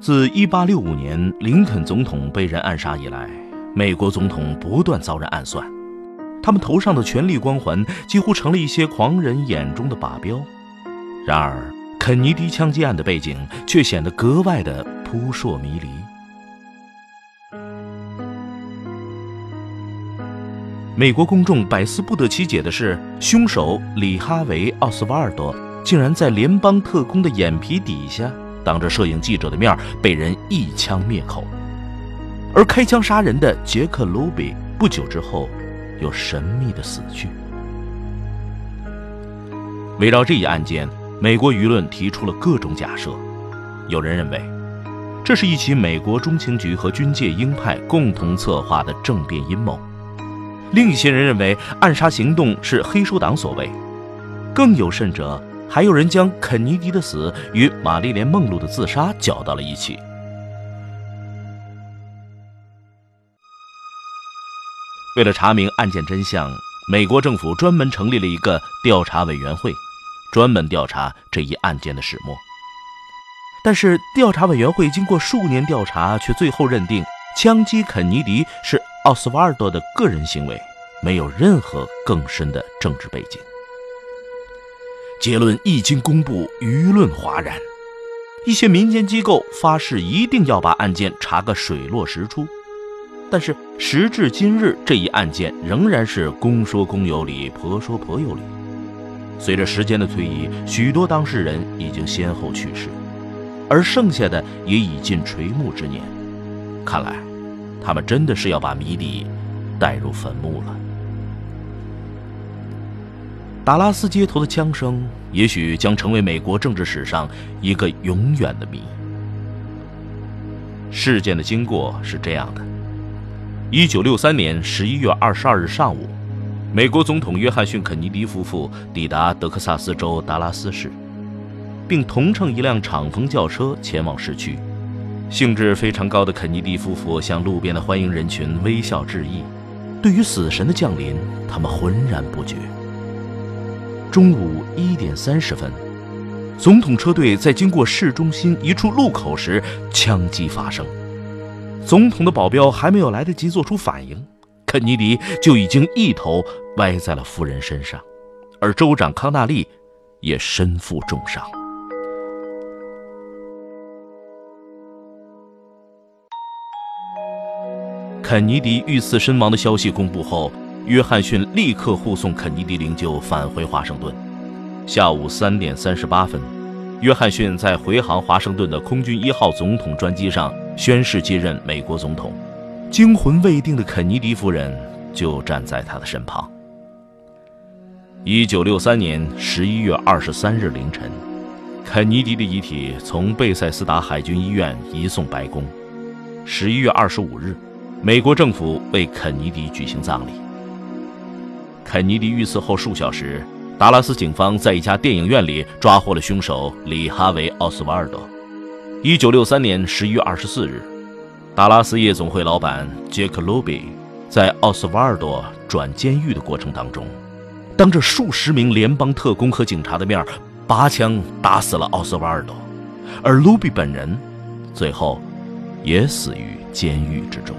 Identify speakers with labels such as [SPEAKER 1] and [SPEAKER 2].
[SPEAKER 1] 自1865年林肯总统被人暗杀以来，美国总统不断遭人暗算，他们头上的权力光环几乎成了一些狂人眼中的靶标。然而，肯尼迪枪击案的背景却显得格外的扑朔迷离。美国公众百思不得其解的是，凶手里哈维·奥斯瓦尔多竟然在联邦特工的眼皮底下，当着摄影记者的面被人一枪灭口。而开枪杀人的杰克·卢比不久之后，又神秘的死去。围绕这一案件，美国舆论提出了各种假设。有人认为，这是一起美国中情局和军界鹰派共同策划的政变阴谋。另一些人认为暗杀行动是黑手党所为，更有甚者，还有人将肯尼迪的死与玛丽莲·梦露的自杀搅到了一起。为了查明案件真相，美国政府专门成立了一个调查委员会，专门调查这一案件的始末。但是，调查委员会经过数年调查，却最后认定枪击肯尼迪是。奥斯瓦尔多的个人行为没有任何更深的政治背景。结论一经公布，舆论哗然，一些民间机构发誓一定要把案件查个水落石出。但是时至今日，这一案件仍然是公说公有理，婆说婆有理。随着时间的推移，许多当事人已经先后去世，而剩下的也已近垂暮之年。看来。他们真的是要把谜底带入坟墓了。达拉斯街头的枪声，也许将成为美国政治史上一个永远的谜。事件的经过是这样的：一九六三年十一月二十二日上午，美国总统约翰逊·肯尼迪夫妇抵达德克萨斯州达拉斯市，并同乘一辆敞篷轿车前往市区。兴致非常高的肯尼迪夫妇向路边的欢迎人群微笑致意。对于死神的降临，他们浑然不觉。中午一点三十分，总统车队在经过市中心一处路口时，枪击发生。总统的保镖还没有来得及做出反应，肯尼迪就已经一头歪在了夫人身上，而州长康纳利也身负重伤。肯尼迪遇刺身亡的消息公布后，约翰逊立刻护送肯尼迪灵柩返回华盛顿。下午三点三十八分，约翰逊在回航华盛顿的空军一号总统专机上宣誓接任美国总统。惊魂未定的肯尼迪夫人就站在他的身旁。一九六三年十一月二十三日凌晨，肯尼迪的遗体从贝塞斯达海军医院移送白宫。十一月二十五日。美国政府为肯尼迪举行葬礼。肯尼迪遇刺后数小时，达拉斯警方在一家电影院里抓获了凶手里哈维·奥斯瓦尔多。一九六三年十一月二十四日，达拉斯夜总会老板杰克·卢比在奥斯瓦尔多转监狱的过程当中，当着数十名联邦特工和警察的面，拔枪打死了奥斯瓦尔多，而卢比本人最后也死于监狱之中。